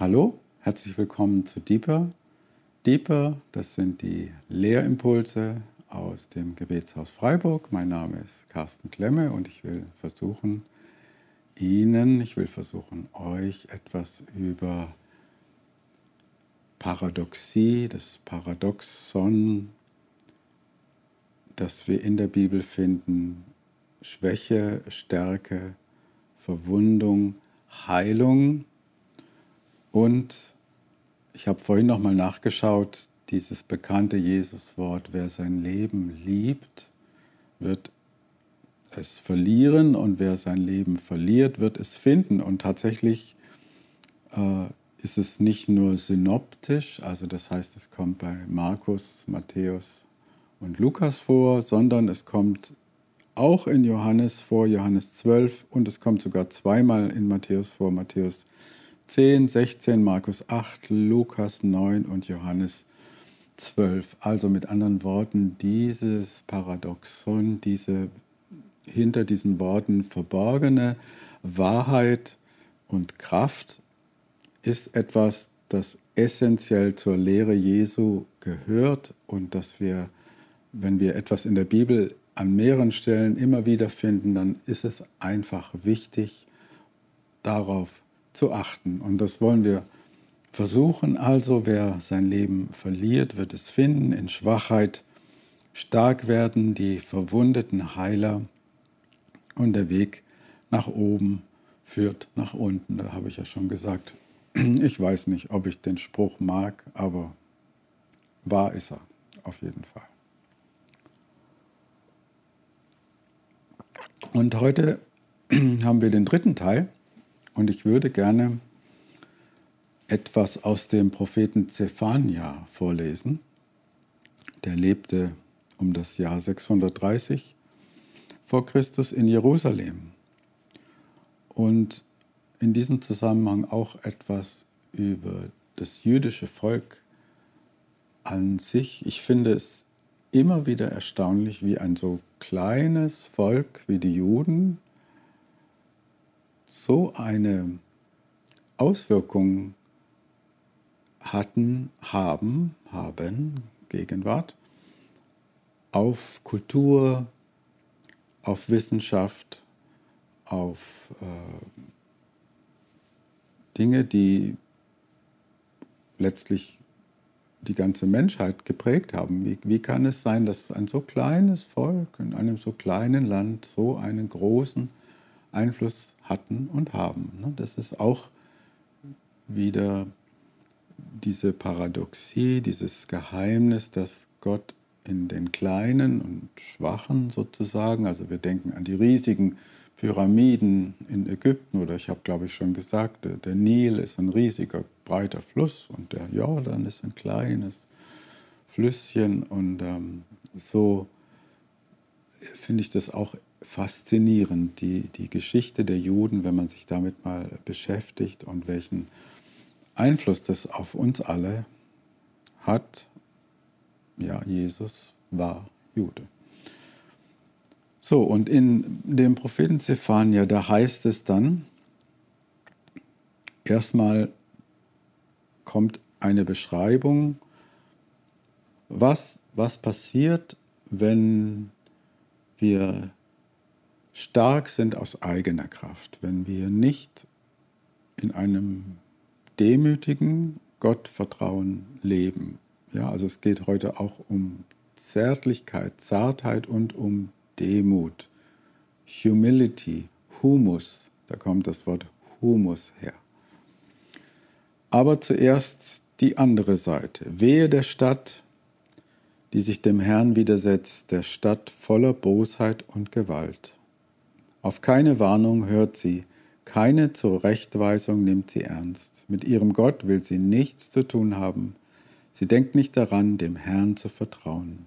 Hallo, herzlich willkommen zu Deeper. Deeper, das sind die Lehrimpulse aus dem Gebetshaus Freiburg. Mein Name ist Carsten Klemme und ich will versuchen, Ihnen, ich will versuchen, euch etwas über Paradoxie, das Paradoxon, das wir in der Bibel finden, Schwäche, Stärke, Verwundung, Heilung und ich habe vorhin nochmal nachgeschaut, dieses bekannte Jesuswort, wer sein Leben liebt, wird es verlieren und wer sein Leben verliert, wird es finden. Und tatsächlich äh, ist es nicht nur synoptisch, also das heißt, es kommt bei Markus, Matthäus und Lukas vor, sondern es kommt auch in Johannes vor, Johannes 12 und es kommt sogar zweimal in Matthäus vor, Matthäus 10, 16, Markus 8, Lukas 9 und Johannes 12. Also mit anderen Worten, dieses Paradoxon, diese hinter diesen Worten verborgene Wahrheit und Kraft ist etwas, das essentiell zur Lehre Jesu gehört und dass wir, wenn wir etwas in der Bibel an mehreren Stellen immer wieder finden, dann ist es einfach wichtig, darauf zu achten. Und das wollen wir versuchen. Also, wer sein Leben verliert, wird es finden, in Schwachheit stark werden, die verwundeten Heiler und der Weg nach oben führt nach unten. Da habe ich ja schon gesagt. Ich weiß nicht, ob ich den Spruch mag, aber wahr ist er auf jeden Fall. Und heute haben wir den dritten Teil und ich würde gerne etwas aus dem Propheten Zephania vorlesen. Der lebte um das Jahr 630 vor Christus in Jerusalem. Und in diesem Zusammenhang auch etwas über das jüdische Volk an sich. Ich finde es immer wieder erstaunlich, wie ein so kleines Volk wie die Juden so eine Auswirkung hatten, haben, haben, Gegenwart, auf Kultur, auf Wissenschaft, auf äh, Dinge, die letztlich die ganze Menschheit geprägt haben. Wie, wie kann es sein, dass ein so kleines Volk in einem so kleinen Land so einen großen Einfluss hatten und haben. Ne? Das ist auch wieder diese Paradoxie, dieses Geheimnis, dass Gott in den Kleinen und Schwachen sozusagen, also wir denken an die riesigen Pyramiden in Ägypten oder ich habe glaube ich schon gesagt, der Nil ist ein riesiger breiter Fluss und der Jordan ist ein kleines Flüsschen und ähm, so finde ich das auch faszinierend, die, die Geschichte der Juden, wenn man sich damit mal beschäftigt und welchen Einfluss das auf uns alle hat. Ja, Jesus war Jude. So, und in dem Propheten Zephania, da heißt es dann, erstmal kommt eine Beschreibung, was, was passiert, wenn wir stark sind aus eigener Kraft, wenn wir nicht in einem demütigen Gottvertrauen leben. Ja, also es geht heute auch um Zärtlichkeit, Zartheit und um Demut. Humility, Humus, da kommt das Wort Humus her. Aber zuerst die andere Seite. Wehe der Stadt, die sich dem Herrn widersetzt, der Stadt voller Bosheit und Gewalt. Auf keine Warnung hört sie, keine Zurechtweisung nimmt sie ernst. Mit ihrem Gott will sie nichts zu tun haben. Sie denkt nicht daran, dem Herrn zu vertrauen.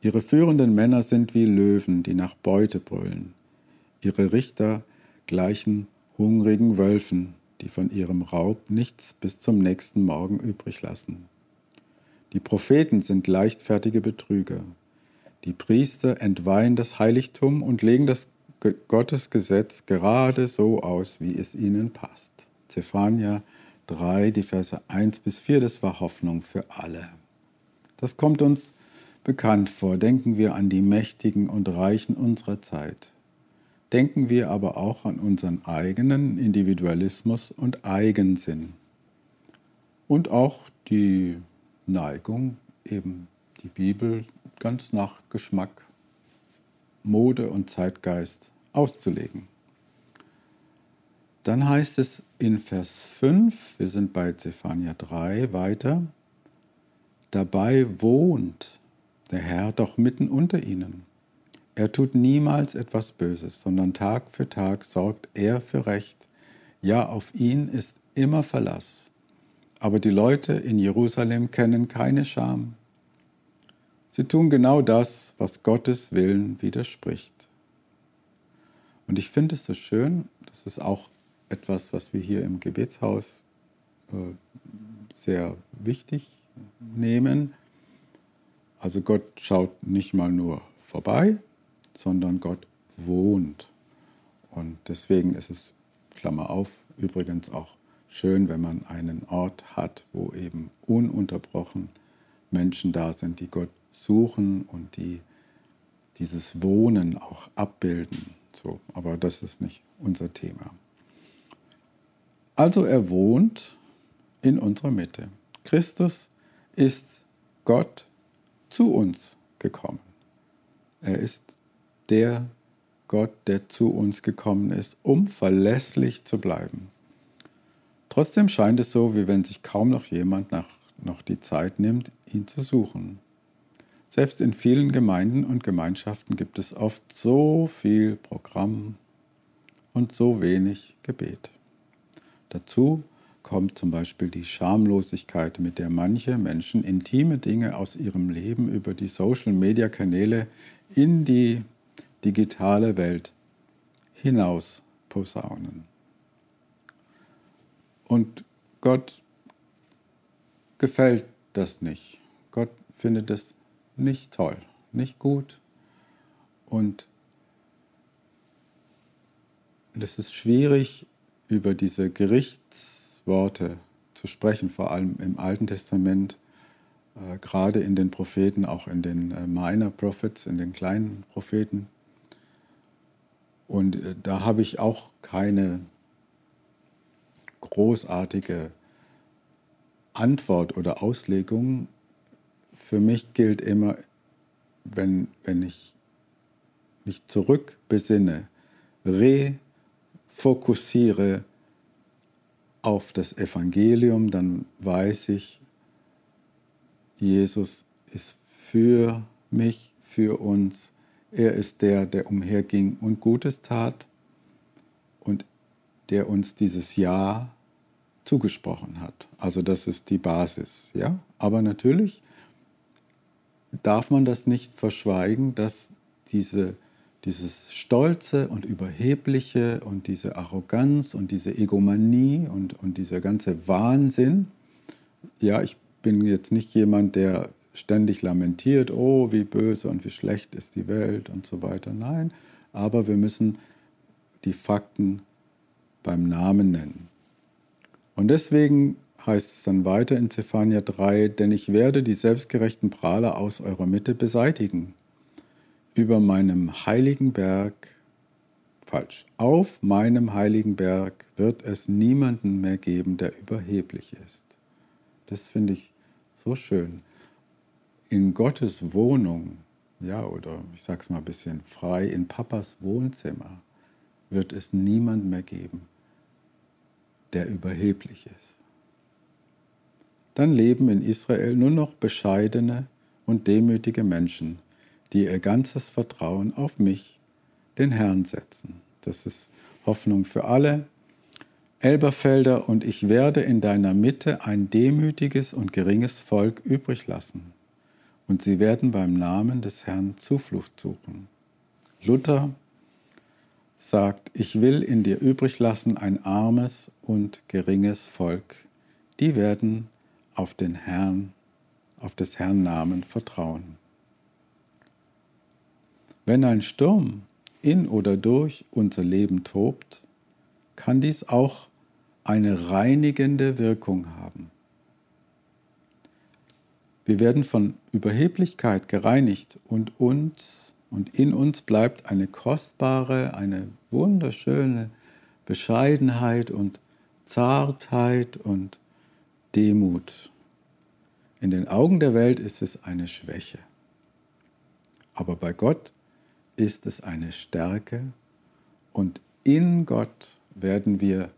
Ihre führenden Männer sind wie Löwen, die nach Beute brüllen. Ihre Richter gleichen hungrigen Wölfen, die von ihrem Raub nichts bis zum nächsten Morgen übrig lassen. Die Propheten sind leichtfertige Betrüger. Die Priester entweihen das Heiligtum und legen das Gottes Gesetz gerade so aus, wie es ihnen passt. Zephania 3, die Verse 1 bis 4, das war Hoffnung für alle. Das kommt uns bekannt vor. Denken wir an die Mächtigen und Reichen unserer Zeit. Denken wir aber auch an unseren eigenen Individualismus und Eigensinn. Und auch die Neigung, eben die Bibel ganz nach Geschmack, Mode und Zeitgeist auszulegen. Dann heißt es in Vers 5, wir sind bei Zephania 3 weiter, dabei wohnt der Herr doch mitten unter ihnen. Er tut niemals etwas Böses, sondern Tag für Tag sorgt er für Recht. Ja, auf ihn ist immer Verlass. Aber die Leute in Jerusalem kennen keine Scham. Sie tun genau das, was Gottes Willen widerspricht. Und ich finde es so schön, das ist auch etwas, was wir hier im Gebetshaus äh, sehr wichtig nehmen. Also Gott schaut nicht mal nur vorbei, sondern Gott wohnt. Und deswegen ist es, Klammer auf, übrigens auch schön, wenn man einen Ort hat, wo eben ununterbrochen Menschen da sind, die Gott suchen und die dieses Wohnen auch abbilden. So, aber das ist nicht unser Thema. Also er wohnt in unserer Mitte. Christus ist Gott zu uns gekommen. Er ist der Gott, der zu uns gekommen ist, um verlässlich zu bleiben. Trotzdem scheint es so, wie wenn sich kaum noch jemand nach, noch die Zeit nimmt, ihn zu suchen. Selbst in vielen Gemeinden und Gemeinschaften gibt es oft so viel Programm und so wenig Gebet. Dazu kommt zum Beispiel die Schamlosigkeit, mit der manche Menschen intime Dinge aus ihrem Leben über die Social-Media-Kanäle in die digitale Welt hinaus posaunen. Und Gott gefällt das nicht. Gott findet es nicht toll, nicht gut. Und es ist schwierig, über diese Gerichtsworte zu sprechen, vor allem im Alten Testament, äh, gerade in den Propheten, auch in den äh, Minor Prophets, in den kleinen Propheten. Und äh, da habe ich auch keine großartige Antwort oder Auslegung. Für mich gilt immer, wenn, wenn ich mich zurückbesinne, refokussiere auf das Evangelium, dann weiß ich, Jesus ist für mich, für uns. Er ist der, der umherging und Gutes tat und der uns dieses Ja zugesprochen hat. Also das ist die Basis, ja. Aber natürlich darf man das nicht verschweigen, dass diese, dieses Stolze und Überhebliche und diese Arroganz und diese Egomanie und, und dieser ganze Wahnsinn, ja, ich bin jetzt nicht jemand, der ständig lamentiert, oh, wie böse und wie schlecht ist die Welt und so weiter. Nein, aber wir müssen die Fakten beim Namen nennen. Und deswegen heißt es dann weiter in Zephania 3, denn ich werde die selbstgerechten Prahler aus eurer Mitte beseitigen. Über meinem heiligen Berg, falsch, auf meinem heiligen Berg wird es niemanden mehr geben, der überheblich ist. Das finde ich so schön. In Gottes Wohnung, ja, oder ich sage es mal ein bisschen frei, in Papas Wohnzimmer wird es niemand mehr geben, der überheblich ist. Dann leben in Israel nur noch bescheidene und demütige Menschen, die ihr ganzes Vertrauen auf mich, den Herrn, setzen. Das ist Hoffnung für alle, Elberfelder, und ich werde in deiner Mitte ein demütiges und geringes Volk übrig lassen, und sie werden beim Namen des Herrn Zuflucht suchen. Luther sagt, ich will in dir übrig lassen ein armes und geringes Volk, die werden auf den Herrn, auf des Herrn Namen vertrauen. Wenn ein Sturm in oder durch unser Leben tobt, kann dies auch eine reinigende Wirkung haben. Wir werden von Überheblichkeit gereinigt und uns und in uns bleibt eine kostbare, eine wunderschöne Bescheidenheit und Zartheit und Demut. In den Augen der Welt ist es eine Schwäche. Aber bei Gott ist es eine Stärke und in Gott werden wir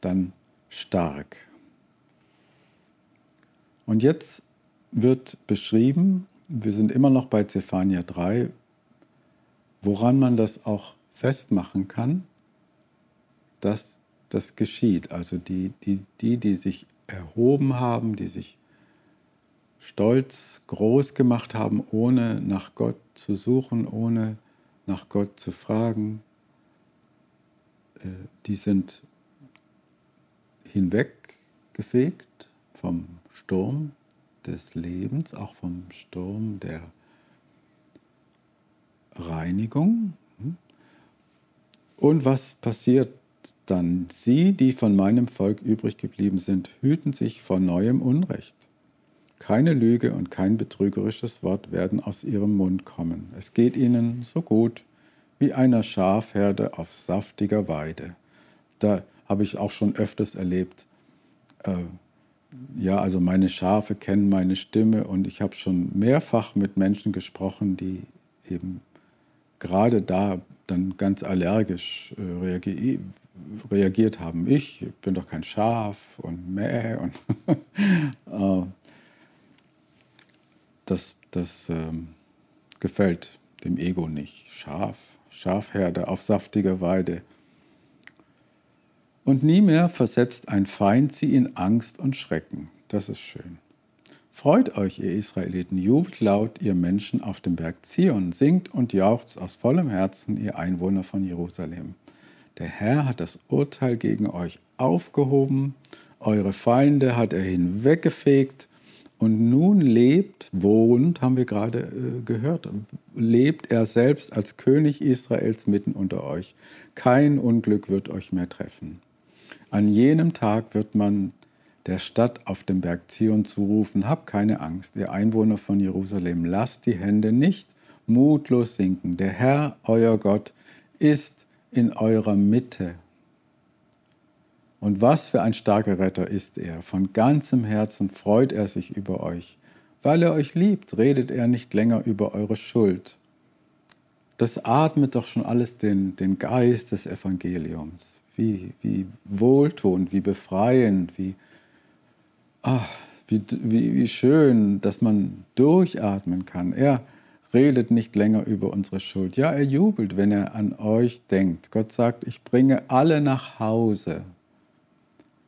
dann stark. Und jetzt wird beschrieben, wir sind immer noch bei Zephania 3, woran man das auch festmachen kann, dass das geschieht. Also die, die, die, die sich erhoben haben, die sich stolz groß gemacht haben, ohne nach Gott zu suchen, ohne nach Gott zu fragen, äh, die sind hinweggefegt vom Sturm des Lebens, auch vom Sturm der Reinigung. Und was passiert dann? Sie, die von meinem Volk übrig geblieben sind, hüten sich vor neuem Unrecht. Keine Lüge und kein betrügerisches Wort werden aus ihrem Mund kommen. Es geht ihnen so gut wie einer Schafherde auf saftiger Weide. Da habe ich auch schon öfters erlebt. Äh, ja, also meine Schafe kennen meine Stimme und ich habe schon mehrfach mit Menschen gesprochen, die eben gerade da dann ganz allergisch äh, reagi reagiert haben. Ich bin doch kein Schaf und mäh und äh, das, das ähm, gefällt dem Ego nicht. Schaf, Schafherde auf saftiger Weide. Und nie mehr versetzt ein Feind sie in Angst und Schrecken. Das ist schön. Freut euch, ihr Israeliten, jubelt laut, ihr Menschen auf dem Berg Zion, singt und jauchzt aus vollem Herzen, ihr Einwohner von Jerusalem. Der Herr hat das Urteil gegen euch aufgehoben, eure Feinde hat er hinweggefegt und nun lebt, wohnt, haben wir gerade äh, gehört, lebt er selbst als König Israels mitten unter euch. Kein Unglück wird euch mehr treffen. An jenem Tag wird man der Stadt auf dem Berg Zion zurufen, habt keine Angst, ihr Einwohner von Jerusalem, lasst die Hände nicht mutlos sinken. Der Herr, euer Gott, ist in eurer Mitte und was für ein starker Retter ist er. Von ganzem Herzen freut er sich über euch. Weil er euch liebt, redet er nicht länger über eure Schuld. Das atmet doch schon alles den, den Geist des Evangeliums. Wie, wie wohltuend, wie befreiend, wie, ach, wie, wie, wie schön, dass man durchatmen kann. Er redet nicht länger über unsere Schuld. Ja, er jubelt, wenn er an euch denkt. Gott sagt, ich bringe alle nach Hause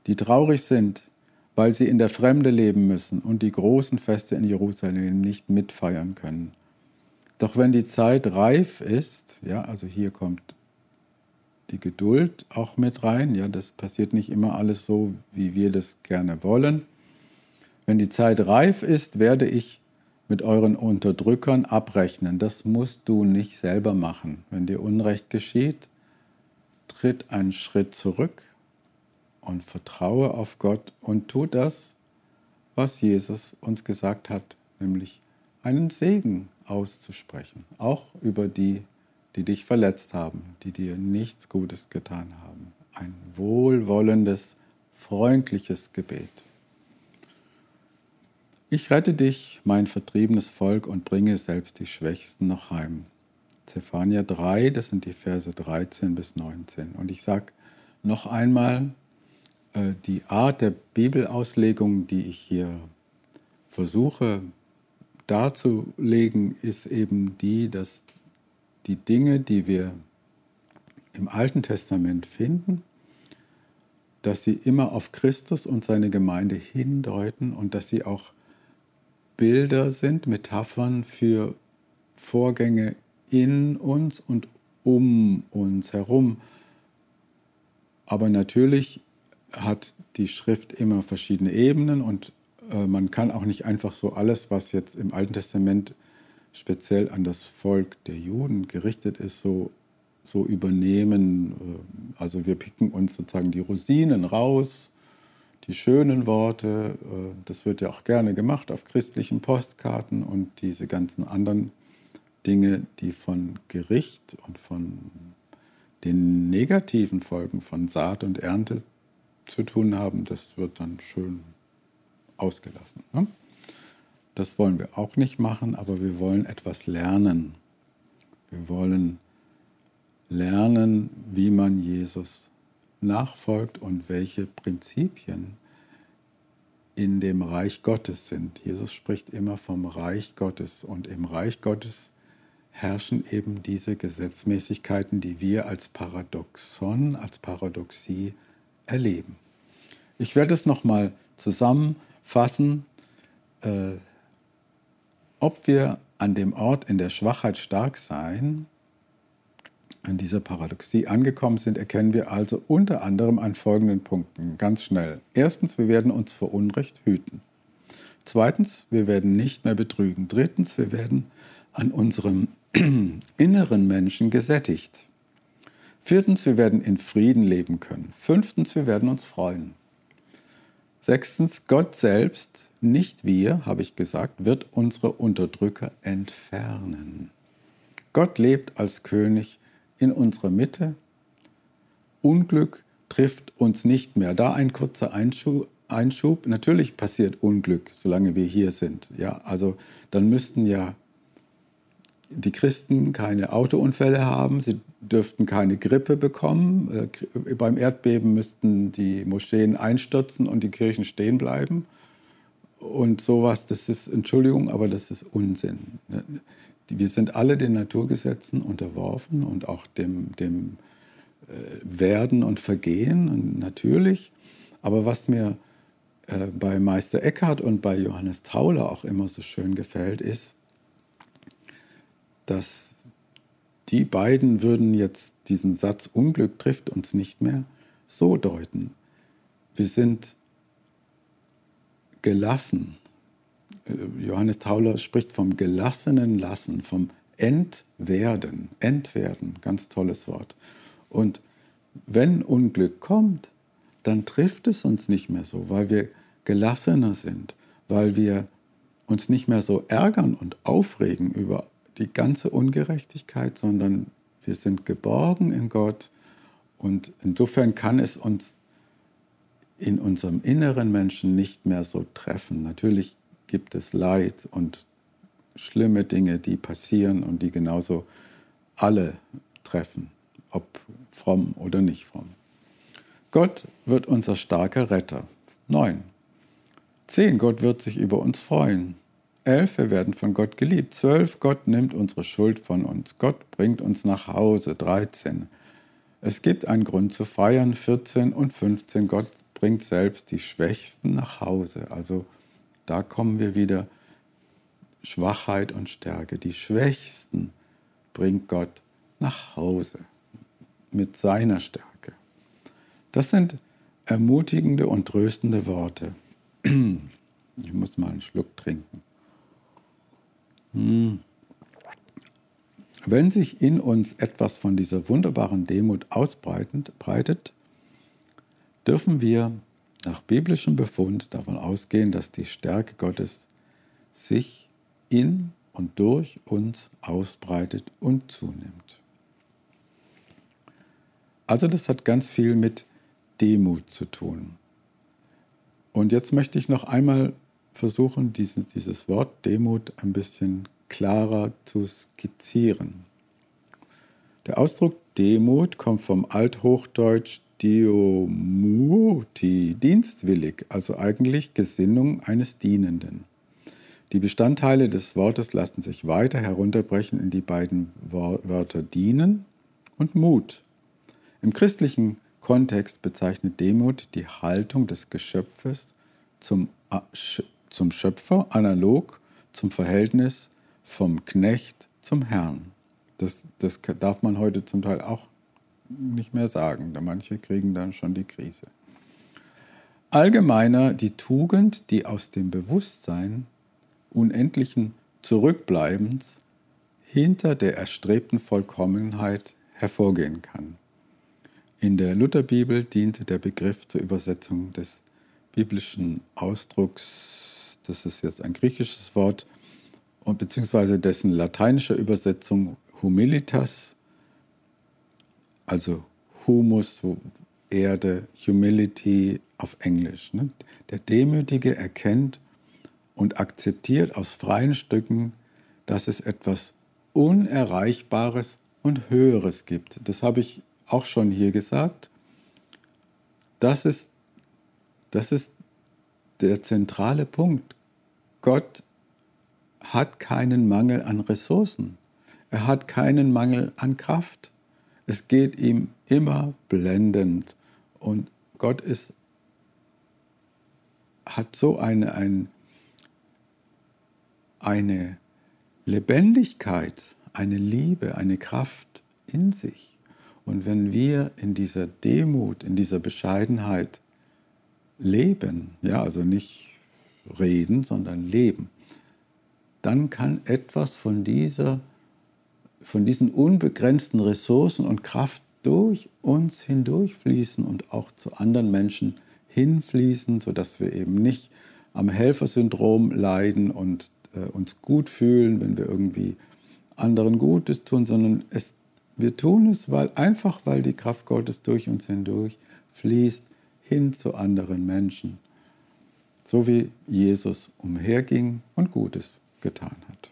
die traurig sind, weil sie in der Fremde leben müssen und die großen Feste in Jerusalem nicht mitfeiern können. Doch wenn die Zeit reif ist, ja, also hier kommt die Geduld auch mit rein, ja, das passiert nicht immer alles so, wie wir das gerne wollen. Wenn die Zeit reif ist, werde ich mit euren Unterdrückern abrechnen. Das musst du nicht selber machen. Wenn dir Unrecht geschieht, tritt einen Schritt zurück und vertraue auf Gott und tu das, was Jesus uns gesagt hat, nämlich einen Segen auszusprechen, auch über die, die dich verletzt haben, die dir nichts Gutes getan haben. Ein wohlwollendes, freundliches Gebet. Ich rette dich, mein vertriebenes Volk, und bringe selbst die Schwächsten noch heim. Zephania 3, das sind die Verse 13 bis 19. Und ich sage noch einmal, äh, die Art der Bibelauslegung, die ich hier versuche darzulegen, ist eben die, dass die Dinge, die wir im Alten Testament finden, dass sie immer auf Christus und seine Gemeinde hindeuten und dass sie auch Bilder sind, Metaphern für Vorgänge in uns und um uns herum. Aber natürlich hat die Schrift immer verschiedene Ebenen und äh, man kann auch nicht einfach so alles, was jetzt im Alten Testament speziell an das Volk der Juden gerichtet ist, so, so übernehmen. Äh, also wir picken uns sozusagen die Rosinen raus, die schönen Worte. Äh, das wird ja auch gerne gemacht auf christlichen Postkarten und diese ganzen anderen Dinge, die von Gericht und von den negativen Folgen von Saat und Ernte zu tun haben, das wird dann schön ausgelassen. Ne? Das wollen wir auch nicht machen, aber wir wollen etwas lernen. Wir wollen lernen, wie man Jesus nachfolgt und welche Prinzipien in dem Reich Gottes sind. Jesus spricht immer vom Reich Gottes und im Reich Gottes herrschen eben diese Gesetzmäßigkeiten, die wir als Paradoxon, als Paradoxie erleben. Ich werde es nochmal zusammenfassen, äh, ob wir an dem Ort in der Schwachheit stark sein, an dieser Paradoxie angekommen sind, erkennen wir also unter anderem an folgenden Punkten ganz schnell. Erstens, wir werden uns vor Unrecht hüten. Zweitens, wir werden nicht mehr betrügen. Drittens, wir werden an unserem inneren Menschen gesättigt. Viertens, wir werden in Frieden leben können. Fünftens, wir werden uns freuen. Sechstens, Gott selbst, nicht wir, habe ich gesagt, wird unsere Unterdrücker entfernen. Gott lebt als König in unserer Mitte. Unglück trifft uns nicht mehr. Da ein kurzer Einschub. Einschub. Natürlich passiert Unglück, solange wir hier sind. Ja, also dann müssten ja die Christen keine Autounfälle haben, sie dürften keine Grippe bekommen. Äh, beim Erdbeben müssten die Moscheen einstürzen und die Kirchen stehen bleiben. Und sowas, das ist, Entschuldigung, aber das ist Unsinn. Wir sind alle den Naturgesetzen unterworfen und auch dem, dem äh, Werden und Vergehen, und natürlich. Aber was mir äh, bei Meister Eckhart und bei Johannes Tauler auch immer so schön gefällt, ist, dass die beiden würden jetzt diesen Satz Unglück trifft uns nicht mehr so deuten. Wir sind gelassen. Johannes Tauler spricht vom gelassenen Lassen, vom Entwerden. Entwerden, ganz tolles Wort. Und wenn Unglück kommt, dann trifft es uns nicht mehr so, weil wir gelassener sind, weil wir uns nicht mehr so ärgern und aufregen über die ganze Ungerechtigkeit, sondern wir sind geborgen in Gott und insofern kann es uns in unserem inneren Menschen nicht mehr so treffen. Natürlich gibt es Leid und schlimme Dinge, die passieren und die genauso alle treffen, ob fromm oder nicht fromm. Gott wird unser starker Retter. 9. 10. Gott wird sich über uns freuen. 11, wir werden von Gott geliebt. 12, Gott nimmt unsere Schuld von uns. Gott bringt uns nach Hause. 13, es gibt einen Grund zu feiern. 14 und 15, Gott bringt selbst die Schwächsten nach Hause. Also da kommen wir wieder Schwachheit und Stärke. Die Schwächsten bringt Gott nach Hause mit seiner Stärke. Das sind ermutigende und tröstende Worte. Ich muss mal einen Schluck trinken. Hm. Wenn sich in uns etwas von dieser wunderbaren Demut ausbreitet, dürfen wir nach biblischem Befund davon ausgehen, dass die Stärke Gottes sich in und durch uns ausbreitet und zunimmt. Also das hat ganz viel mit Demut zu tun. Und jetzt möchte ich noch einmal versuchen, dieses, dieses Wort Demut ein bisschen klarer zu skizzieren. Der Ausdruck Demut kommt vom Althochdeutsch Diomuti, dienstwillig, also eigentlich Gesinnung eines Dienenden. Die Bestandteile des Wortes lassen sich weiter herunterbrechen in die beiden Wörter dienen und Mut. Im christlichen Kontext bezeichnet Demut die Haltung des Geschöpfes zum zum Schöpfer, analog zum Verhältnis vom Knecht zum Herrn. Das, das darf man heute zum Teil auch nicht mehr sagen, da manche kriegen dann schon die Krise. Allgemeiner die Tugend, die aus dem Bewusstsein unendlichen Zurückbleibens hinter der erstrebten Vollkommenheit hervorgehen kann. In der Lutherbibel diente der Begriff zur Übersetzung des biblischen Ausdrucks, das ist jetzt ein griechisches Wort, und beziehungsweise dessen lateinische Übersetzung Humilitas, also Humus, Erde, Humility auf Englisch. Ne? Der Demütige erkennt und akzeptiert aus freien Stücken, dass es etwas Unerreichbares und Höheres gibt. Das habe ich auch schon hier gesagt. Das ist, das ist der zentrale Punkt. Gott hat keinen Mangel an Ressourcen. Er hat keinen Mangel an Kraft. Es geht ihm immer blendend. Und Gott ist, hat so eine, ein, eine Lebendigkeit, eine Liebe, eine Kraft in sich. Und wenn wir in dieser Demut, in dieser Bescheidenheit leben, ja, also nicht reden, sondern leben, dann kann etwas von dieser von diesen unbegrenzten Ressourcen und Kraft durch uns hindurchfließen und auch zu anderen Menschen hinfließen, sodass wir eben nicht am Helfersyndrom leiden und äh, uns gut fühlen, wenn wir irgendwie anderen Gutes tun, sondern es, wir tun es, weil einfach weil die Kraft Gottes durch uns hindurch fließt hin zu anderen Menschen, so wie Jesus umherging und Gutes getan hat.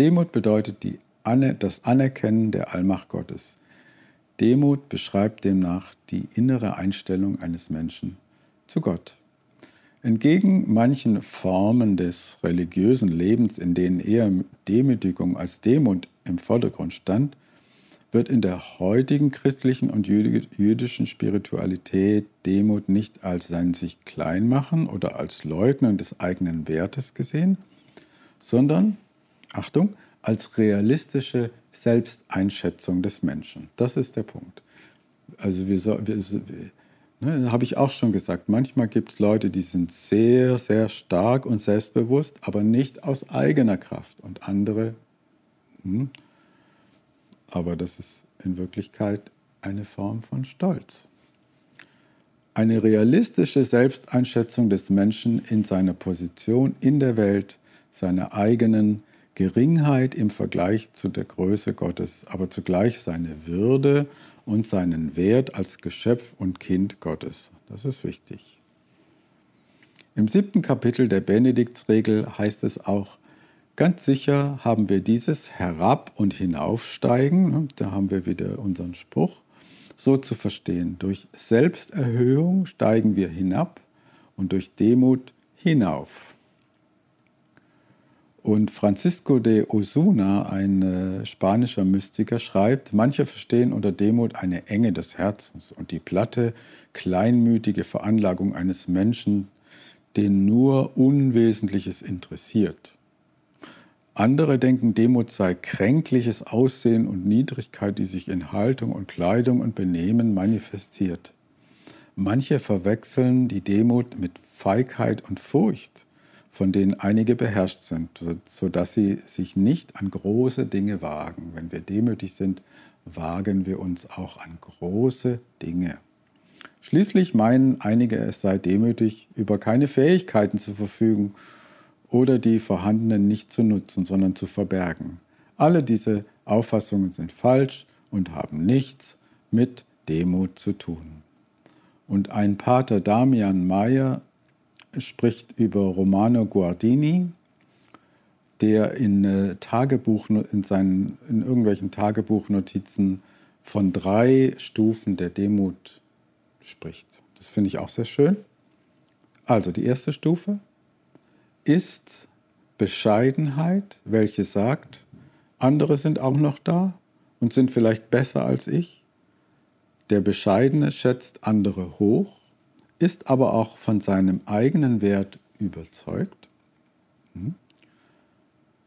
Demut bedeutet die, das Anerkennen der Allmacht Gottes. Demut beschreibt demnach die innere Einstellung eines Menschen zu Gott. Entgegen manchen Formen des religiösen Lebens, in denen eher Demütigung als Demut im Vordergrund stand, wird in der heutigen christlichen und jüdischen Spiritualität Demut nicht als sein sich klein machen oder als Leugnen des eigenen Wertes gesehen, sondern Achtung, als realistische Selbsteinschätzung des Menschen. Das ist der Punkt. Also wir, wir, ne, habe ich auch schon gesagt, manchmal gibt es Leute, die sind sehr, sehr stark und selbstbewusst, aber nicht aus eigener Kraft. Und andere, hm, aber das ist in Wirklichkeit eine Form von Stolz. Eine realistische Selbsteinschätzung des Menschen in seiner Position in der Welt, seiner eigenen Geringheit im Vergleich zu der Größe Gottes, aber zugleich seine Würde und seinen Wert als Geschöpf und Kind Gottes. Das ist wichtig. Im siebten Kapitel der Benediktsregel heißt es auch, ganz sicher haben wir dieses Herab- und Hinaufsteigen, ne, da haben wir wieder unseren Spruch, so zu verstehen. Durch Selbsterhöhung steigen wir hinab und durch Demut hinauf. Und Francisco de Osuna, ein äh, spanischer Mystiker, schreibt, manche verstehen unter Demut eine Enge des Herzens und die platte, kleinmütige Veranlagung eines Menschen, den nur Unwesentliches interessiert. Andere denken, Demut sei kränkliches Aussehen und Niedrigkeit, die sich in Haltung und Kleidung und Benehmen manifestiert. Manche verwechseln die Demut mit Feigheit und Furcht von denen einige beherrscht sind, sodass sie sich nicht an große Dinge wagen. Wenn wir demütig sind, wagen wir uns auch an große Dinge. Schließlich meinen einige, es sei demütig, über keine Fähigkeiten zu verfügen oder die vorhandenen nicht zu nutzen, sondern zu verbergen. Alle diese Auffassungen sind falsch und haben nichts mit Demut zu tun. Und ein Pater Damian Meyer spricht über Romano Guardini, der in, äh, Tagebuch, in, seinen, in irgendwelchen Tagebuchnotizen von drei Stufen der Demut spricht. Das finde ich auch sehr schön. Also die erste Stufe ist Bescheidenheit, welche sagt, andere sind auch noch da und sind vielleicht besser als ich. Der Bescheidene schätzt andere hoch ist aber auch von seinem eigenen Wert überzeugt. Hm?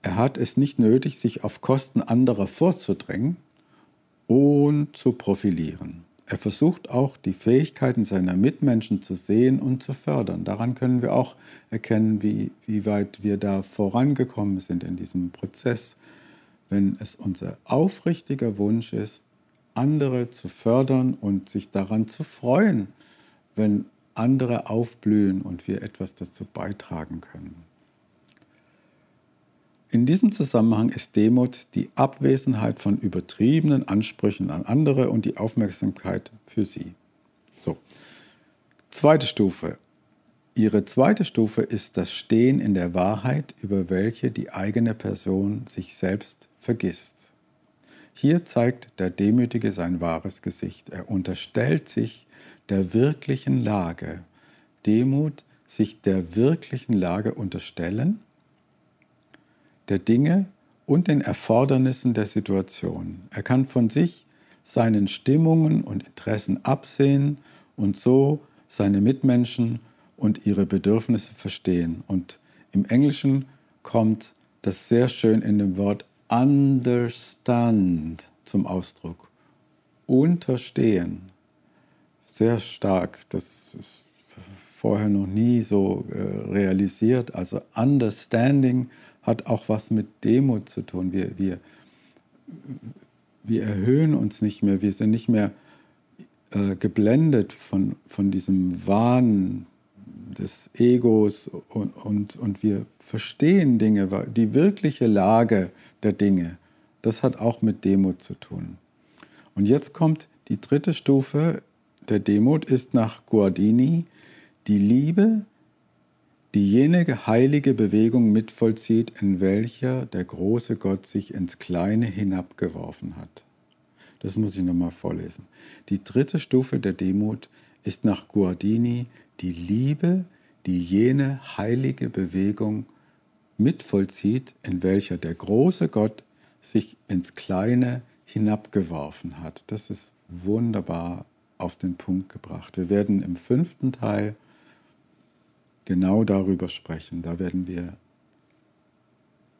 Er hat es nicht nötig, sich auf Kosten anderer vorzudrängen und zu profilieren. Er versucht auch, die Fähigkeiten seiner Mitmenschen zu sehen und zu fördern. Daran können wir auch erkennen, wie, wie weit wir da vorangekommen sind in diesem Prozess. wenn es unser aufrichtiger Wunsch ist, andere zu fördern und sich daran zu freuen, wenn andere aufblühen und wir etwas dazu beitragen können. In diesem Zusammenhang ist Demut die Abwesenheit von übertriebenen Ansprüchen an andere und die Aufmerksamkeit für sie. So. Zweite Stufe. Ihre zweite Stufe ist das Stehen in der Wahrheit, über welche die eigene Person sich selbst vergisst. Hier zeigt der Demütige sein wahres Gesicht. Er unterstellt sich der wirklichen Lage. Demut, sich der wirklichen Lage unterstellen, der Dinge und den Erfordernissen der Situation. Er kann von sich, seinen Stimmungen und Interessen absehen und so seine Mitmenschen und ihre Bedürfnisse verstehen. Und im Englischen kommt das sehr schön in dem Wort understand zum Ausdruck. Unterstehen. Sehr stark. Das ist vorher noch nie so äh, realisiert. Also understanding hat auch was mit Demut zu tun. Wir, wir, wir erhöhen uns nicht mehr. Wir sind nicht mehr äh, geblendet von, von diesem Wahn des Egos und, und, und wir verstehen Dinge, die wirkliche Lage der Dinge. Das hat auch mit Demut zu tun. Und jetzt kommt die dritte Stufe der Demut, ist nach Guardini die Liebe, die jene heilige Bewegung mitvollzieht, in welcher der große Gott sich ins Kleine hinabgeworfen hat. Das muss ich nochmal vorlesen. Die dritte Stufe der Demut ist nach Guardini die Liebe, die jene heilige Bewegung mitvollzieht, in welcher der große Gott sich ins Kleine hinabgeworfen hat. Das ist wunderbar auf den Punkt gebracht. Wir werden im fünften Teil genau darüber sprechen. Da werden wir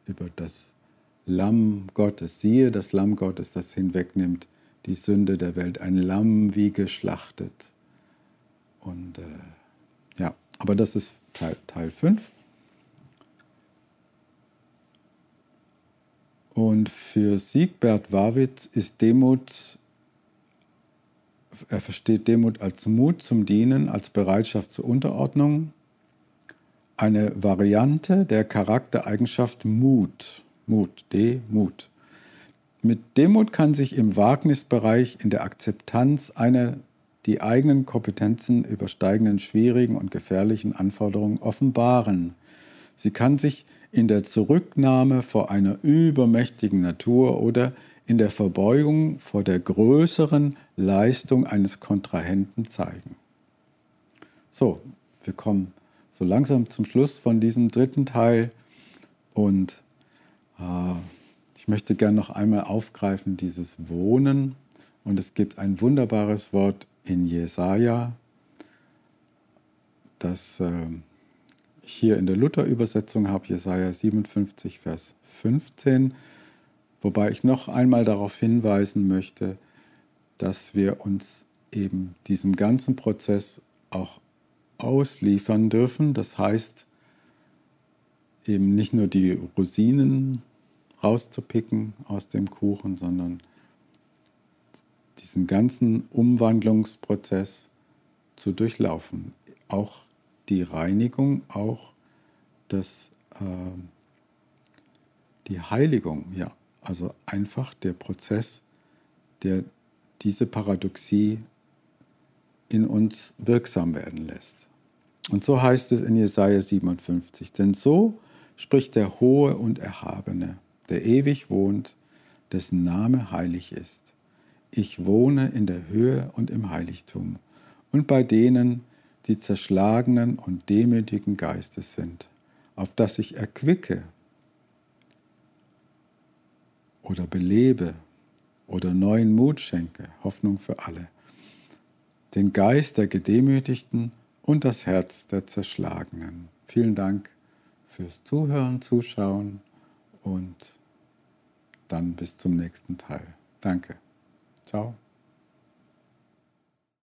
über das Lamm Gottes, siehe das Lamm Gottes, das hinwegnimmt die Sünde der Welt, ein Lamm wie geschlachtet. Und äh, ja, aber das ist Teil, Teil 5. Und für Siegbert Warwitz ist Demut, er versteht Demut als Mut zum Dienen, als Bereitschaft zur Unterordnung, eine Variante der Charaktereigenschaft Mut. Mut, Demut. Mit Demut kann sich im Wagnisbereich in der Akzeptanz einer die eigenen Kompetenzen übersteigenden schwierigen und gefährlichen Anforderungen offenbaren. Sie kann sich in der Zurücknahme vor einer übermächtigen Natur oder in der Verbeugung vor der größeren Leistung eines Kontrahenten zeigen. So, wir kommen so langsam zum Schluss von diesem dritten Teil und äh, ich möchte gerne noch einmal aufgreifen dieses Wohnen und es gibt ein wunderbares Wort in Jesaja, das äh, hier in der Luther-Übersetzung habe, Jesaja 57, Vers 15, wobei ich noch einmal darauf hinweisen möchte, dass wir uns eben diesem ganzen Prozess auch ausliefern dürfen. Das heißt, eben nicht nur die Rosinen rauszupicken aus dem Kuchen, sondern diesen ganzen Umwandlungsprozess zu durchlaufen. Auch die Reinigung, auch das, äh, die Heiligung, ja. Also einfach der Prozess, der diese Paradoxie in uns wirksam werden lässt. Und so heißt es in Jesaja 57, denn so spricht der Hohe und Erhabene, der ewig wohnt, dessen Name heilig ist. Ich wohne in der Höhe und im Heiligtum und bei denen, die zerschlagenen und demütigen Geistes sind, auf das ich erquicke oder belebe oder neuen Mut schenke, Hoffnung für alle, den Geist der Gedemütigten und das Herz der Zerschlagenen. Vielen Dank fürs Zuhören, Zuschauen und dann bis zum nächsten Teil. Danke. Ciao.